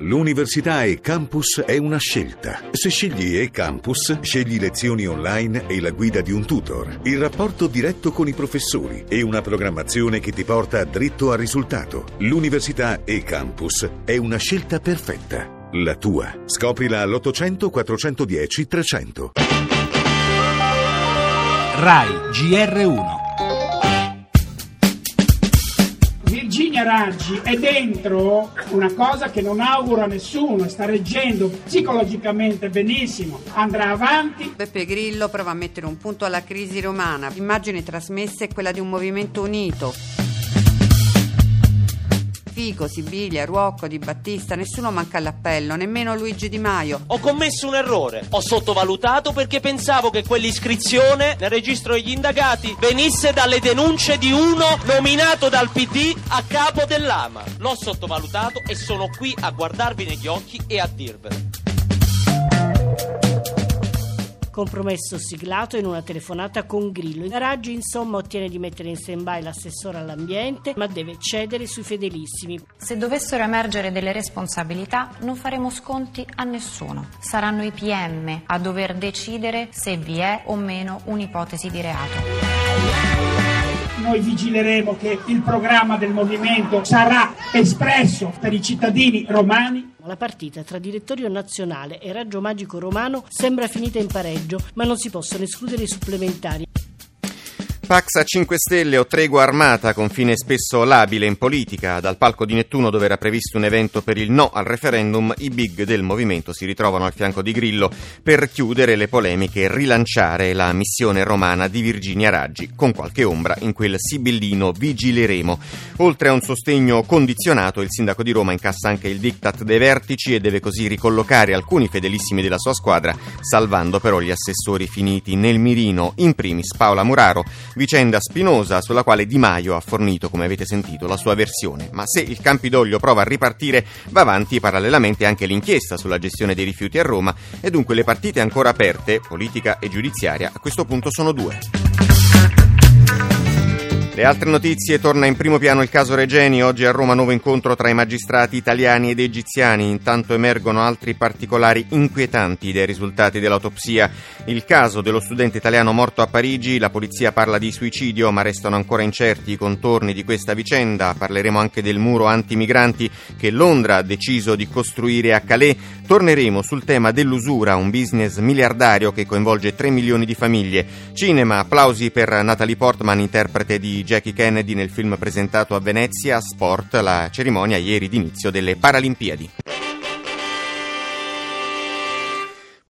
L'università e campus è una scelta. Se scegli e campus, scegli lezioni online e la guida di un tutor, il rapporto diretto con i professori e una programmazione che ti porta dritto al risultato. L'università e campus è una scelta perfetta. La tua. Scoprila all'800 410 300. RAI GR1 Virginia Raggi è dentro una cosa che non auguro a nessuno, sta reggendo psicologicamente benissimo, andrà avanti. Beppe Grillo prova a mettere un punto alla crisi romana. L'immagine trasmessa è quella di un movimento unito. Fico, Sibilia, Ruocco, Di Battista, nessuno manca all'appello, nemmeno Luigi Di Maio. Ho commesso un errore. Ho sottovalutato perché pensavo che quell'iscrizione nel registro degli indagati venisse dalle denunce di uno nominato dal PD a capo dell'AMA. L'ho sottovalutato e sono qui a guardarvi negli occhi e a dirvelo. Compromesso siglato in una telefonata con Grillo. Raggi insomma ottiene di mettere in stand-by l'assessore all'ambiente, ma deve cedere sui fedelissimi. Se dovessero emergere delle responsabilità, non faremo sconti a nessuno. Saranno i PM a dover decidere se vi è o meno un'ipotesi di reato. Noi vigileremo che il programma del movimento sarà espresso per i cittadini romani. La partita tra Direttorio Nazionale e Raggio Magico Romano sembra finita in pareggio, ma non si possono escludere i supplementari. Pax a 5 Stelle o tregua armata, confine spesso labile in politica. Dal palco di Nettuno, dove era previsto un evento per il no al referendum, i big del movimento si ritrovano al fianco di Grillo per chiudere le polemiche e rilanciare la missione romana di Virginia Raggi, con qualche ombra in quel sibillino vigileremo. Oltre a un sostegno condizionato, il sindaco di Roma incassa anche il diktat dei vertici e deve così ricollocare alcuni fedelissimi della sua squadra, salvando però gli assessori finiti nel mirino, in primis Paola Muraro, vicenda spinosa sulla quale Di Maio ha fornito, come avete sentito, la sua versione. Ma se il Campidoglio prova a ripartire, va avanti parallelamente anche l'inchiesta sulla gestione dei rifiuti a Roma e dunque le partite ancora aperte, politica e giudiziaria, a questo punto sono due. Le altre notizie torna in primo piano il caso Regeni. Oggi a Roma nuovo incontro tra i magistrati italiani ed egiziani. Intanto emergono altri particolari inquietanti dei risultati dell'autopsia. Il caso dello studente italiano morto a Parigi. La polizia parla di suicidio, ma restano ancora incerti i contorni di questa vicenda. Parleremo anche del muro antimigranti che Londra ha deciso di costruire a Calais. Torneremo sul tema dell'usura, un business miliardario che coinvolge 3 milioni di famiglie. Cinema, applausi per Natalie Portman, interprete di Jackie Kennedy nel film presentato a Venezia, Sport, la cerimonia ieri d'inizio delle Paralimpiadi.